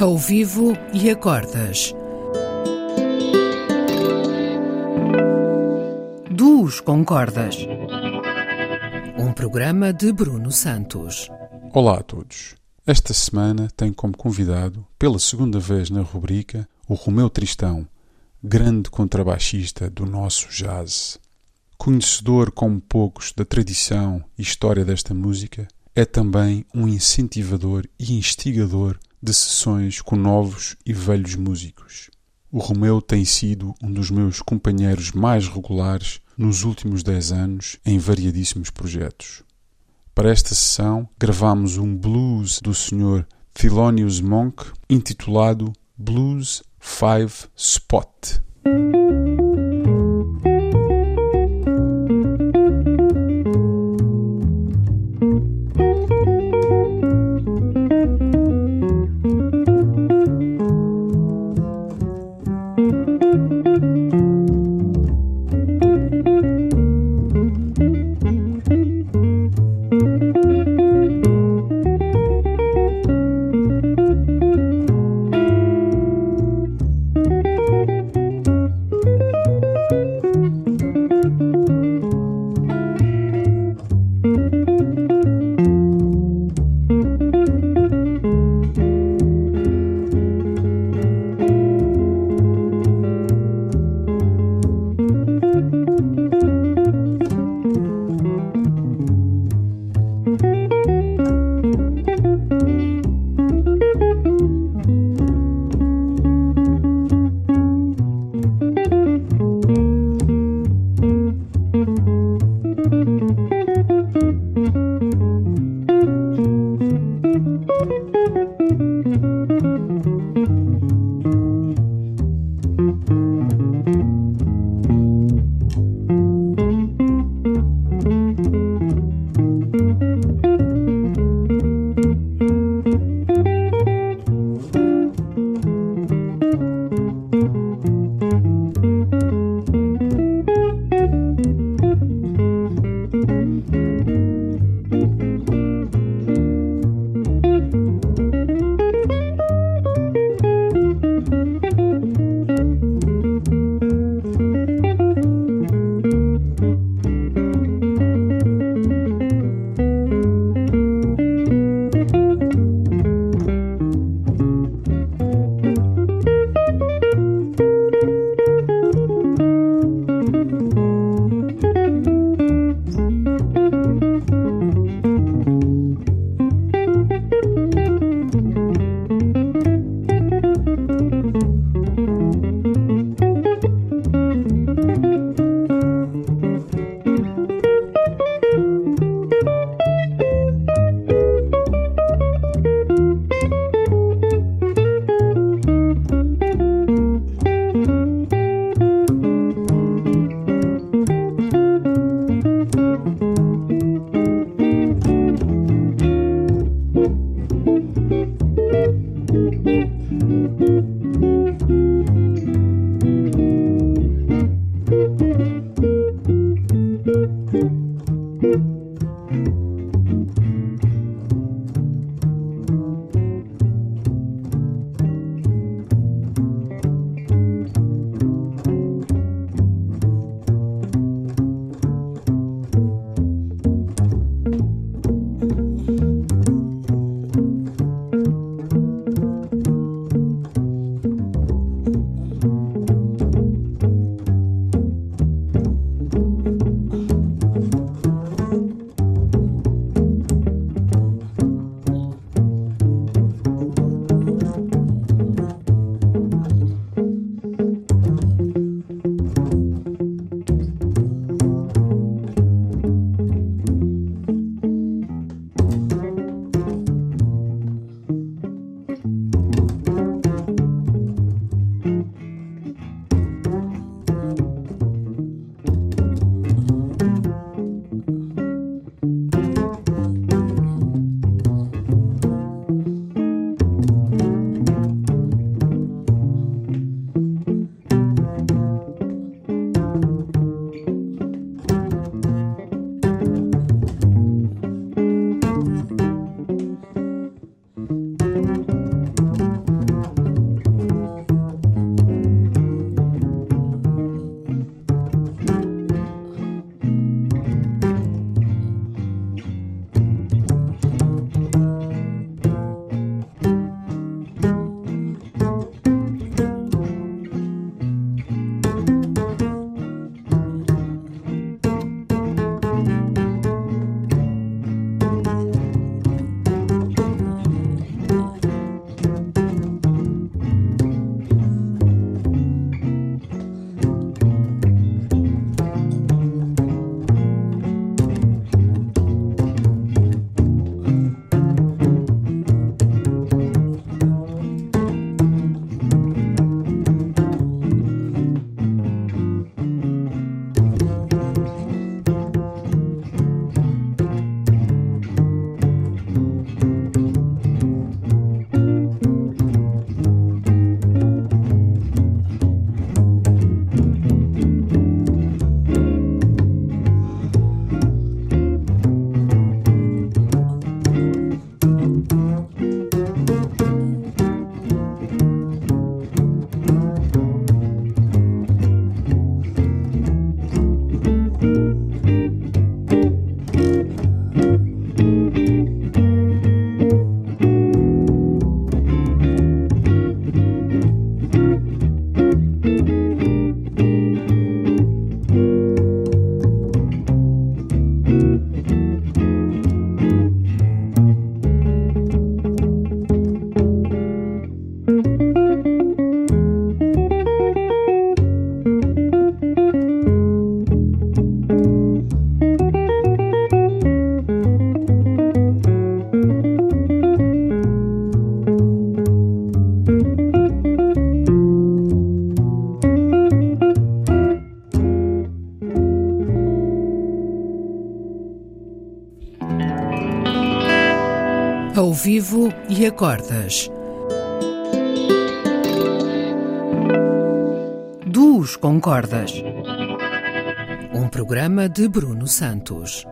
ao vivo e a cordas. Duos com cordas. Um programa de Bruno Santos. Olá a todos. Esta semana tem como convidado, pela segunda vez na rubrica, o Romeu Tristão, grande contrabaixista do nosso jazz. Conhecedor como poucos da tradição e história desta música, é também um incentivador e instigador de sessões com novos e velhos músicos. O Romeu tem sido um dos meus companheiros mais regulares nos últimos 10 anos em variadíssimos projetos. Para esta sessão, gravamos um blues do Sr. Thelonious Monk intitulado Blues Five Spot. Ao vivo e acordas. Duos com cordas. Um programa de Bruno Santos.